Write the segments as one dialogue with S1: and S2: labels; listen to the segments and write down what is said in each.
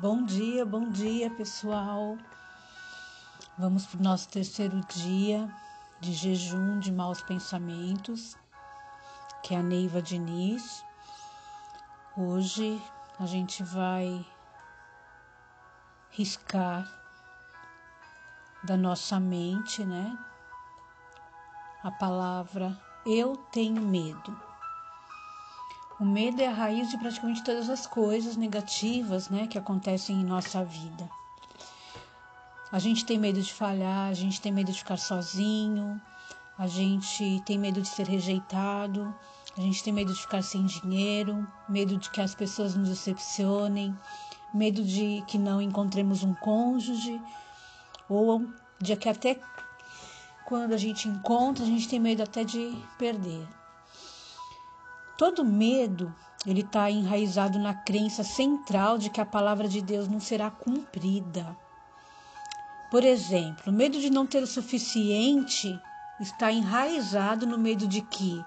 S1: Bom dia, bom dia, pessoal. Vamos para o nosso terceiro dia de jejum de maus pensamentos, que é a Neiva Diniz. Hoje a gente vai riscar da nossa mente, né? A palavra eu tenho medo. O medo é a raiz de praticamente todas as coisas negativas né, que acontecem em nossa vida. A gente tem medo de falhar, a gente tem medo de ficar sozinho, a gente tem medo de ser rejeitado, a gente tem medo de ficar sem dinheiro, medo de que as pessoas nos decepcionem, medo de que não encontremos um cônjuge, ou de que até quando a gente encontra, a gente tem medo até de perder. Todo medo, ele está enraizado na crença central de que a palavra de Deus não será cumprida. Por exemplo, o medo de não ter o suficiente está enraizado no medo de que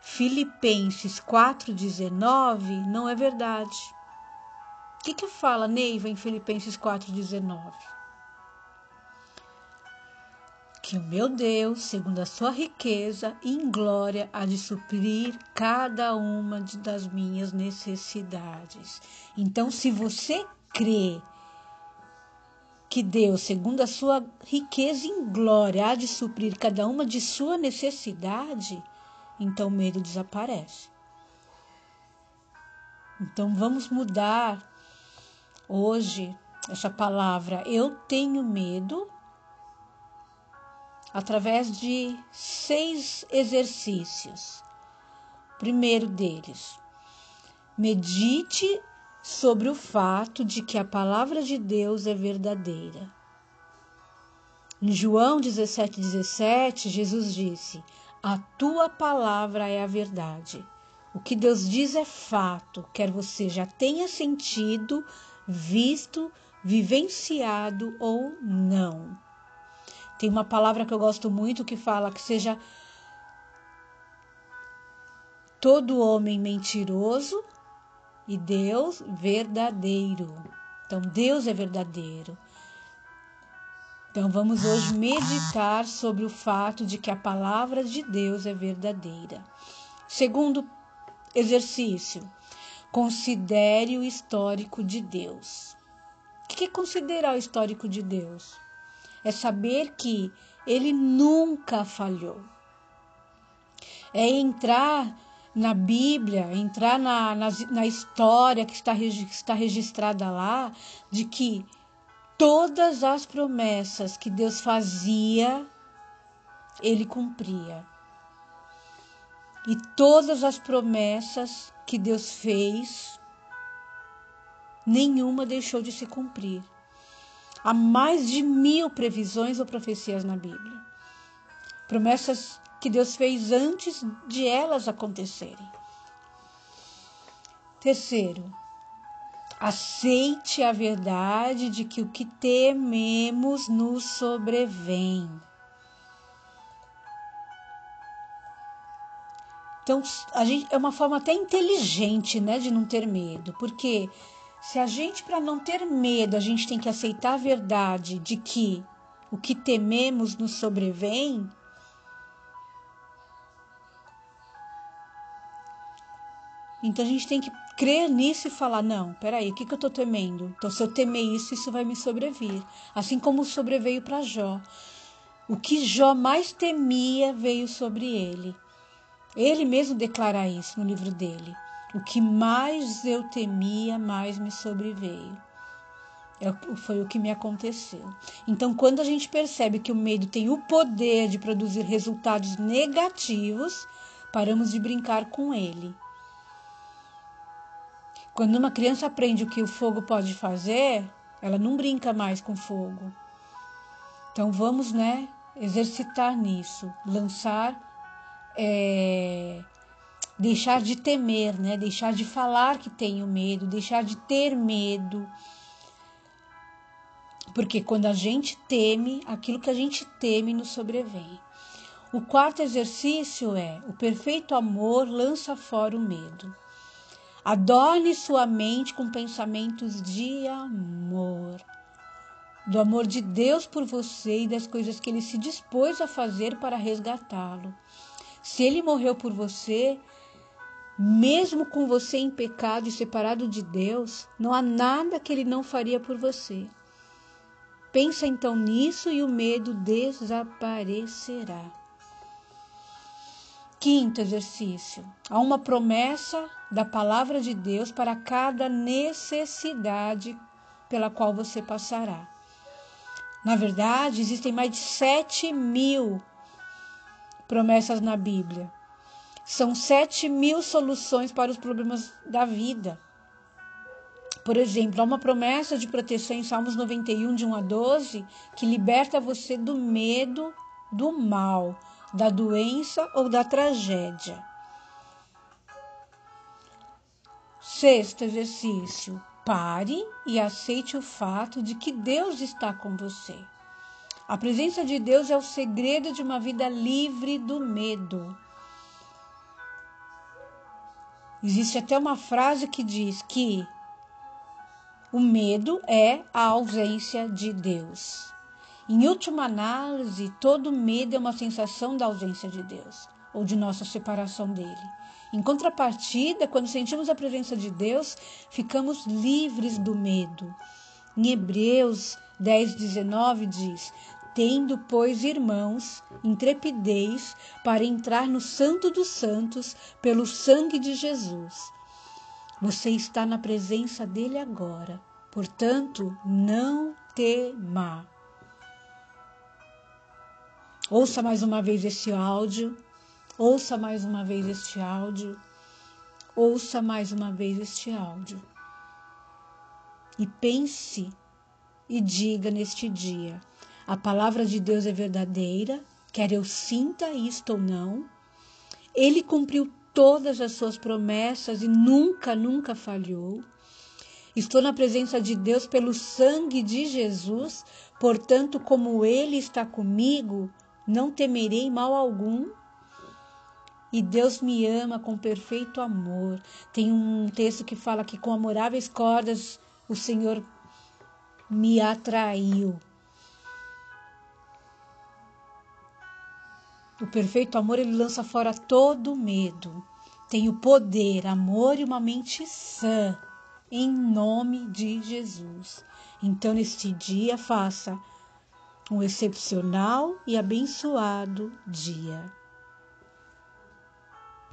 S1: Filipenses 4,19 não é verdade. O que, que fala Neiva em Filipenses 4,19? Que o meu Deus, segundo a sua riqueza em glória, há de suprir cada uma das minhas necessidades. Então, se você crê que Deus, segundo a sua riqueza em glória, há de suprir cada uma de sua necessidade, então o medo desaparece. Então vamos mudar hoje essa palavra eu tenho medo através de seis exercícios. Primeiro deles, medite sobre o fato de que a palavra de Deus é verdadeira. Em João 17,17, 17, Jesus disse: A tua palavra é a verdade. O que Deus diz é fato, quer você já tenha sentido, visto, vivenciado ou não. Tem uma palavra que eu gosto muito que fala que seja todo homem mentiroso e Deus verdadeiro. Então, Deus é verdadeiro. Então, vamos hoje meditar sobre o fato de que a palavra de Deus é verdadeira. Segundo exercício, considere o histórico de Deus. O que é considerar o histórico de Deus? É saber que ele nunca falhou. É entrar na Bíblia, entrar na, na, na história que está, que está registrada lá, de que todas as promessas que Deus fazia, ele cumpria. E todas as promessas que Deus fez, nenhuma deixou de se cumprir. Há mais de mil previsões ou profecias na Bíblia. Promessas que Deus fez antes de elas acontecerem. Terceiro, aceite a verdade de que o que tememos nos sobrevém. Então, a gente, é uma forma até inteligente, né, de não ter medo, porque se a gente, para não ter medo, a gente tem que aceitar a verdade de que o que tememos nos sobrevém, então a gente tem que crer nisso e falar: não, peraí, o que, que eu estou temendo? Então, se eu temer isso, isso vai me sobrevir. Assim como sobreveio para Jó. O que Jó mais temia veio sobre ele. Ele mesmo declara isso no livro dele. O que mais eu temia, mais me sobreveio. É, foi o que me aconteceu. Então, quando a gente percebe que o medo tem o poder de produzir resultados negativos, paramos de brincar com ele. Quando uma criança aprende o que o fogo pode fazer, ela não brinca mais com fogo. Então, vamos, né, exercitar nisso, lançar é, deixar de temer, né? Deixar de falar que tenho medo, deixar de ter medo. Porque quando a gente teme, aquilo que a gente teme nos sobrevém. O quarto exercício é: o perfeito amor lança fora o medo. Adorne sua mente com pensamentos de amor. Do amor de Deus por você e das coisas que ele se dispôs a fazer para resgatá-lo. Se ele morreu por você, mesmo com você em pecado e separado de Deus, não há nada que ele não faria por você. Pensa então nisso e o medo desaparecerá. Quinto exercício: há uma promessa da palavra de Deus para cada necessidade pela qual você passará. Na verdade, existem mais de sete mil promessas na Bíblia. São sete mil soluções para os problemas da vida. Por exemplo, há uma promessa de proteção em Salmos 91, de 1 a 12, que liberta você do medo do mal, da doença ou da tragédia. Sexto exercício: pare e aceite o fato de que Deus está com você. A presença de Deus é o segredo de uma vida livre do medo. Existe até uma frase que diz que o medo é a ausência de Deus. Em última análise, todo medo é uma sensação da ausência de Deus ou de nossa separação dele. Em contrapartida, quando sentimos a presença de Deus, ficamos livres do medo. Em Hebreus 10, 19 diz: Tendo, pois, irmãos, intrepidez para entrar no Santo dos Santos pelo sangue de Jesus. Você está na presença dele agora, portanto, não tema. Ouça mais uma vez esse áudio Ouça mais uma vez este áudio. Ouça mais uma vez este áudio. E pense e diga neste dia: a palavra de Deus é verdadeira, quer eu sinta isto ou não. Ele cumpriu todas as suas promessas e nunca, nunca falhou. Estou na presença de Deus pelo sangue de Jesus, portanto, como Ele está comigo, não temerei mal algum. E Deus me ama com perfeito amor. Tem um texto que fala que com amoráveis cordas o Senhor me atraiu. O perfeito amor ele lança fora todo medo. Tem o poder, amor e uma mente sã, em nome de Jesus. Então, neste dia, faça um excepcional e abençoado dia.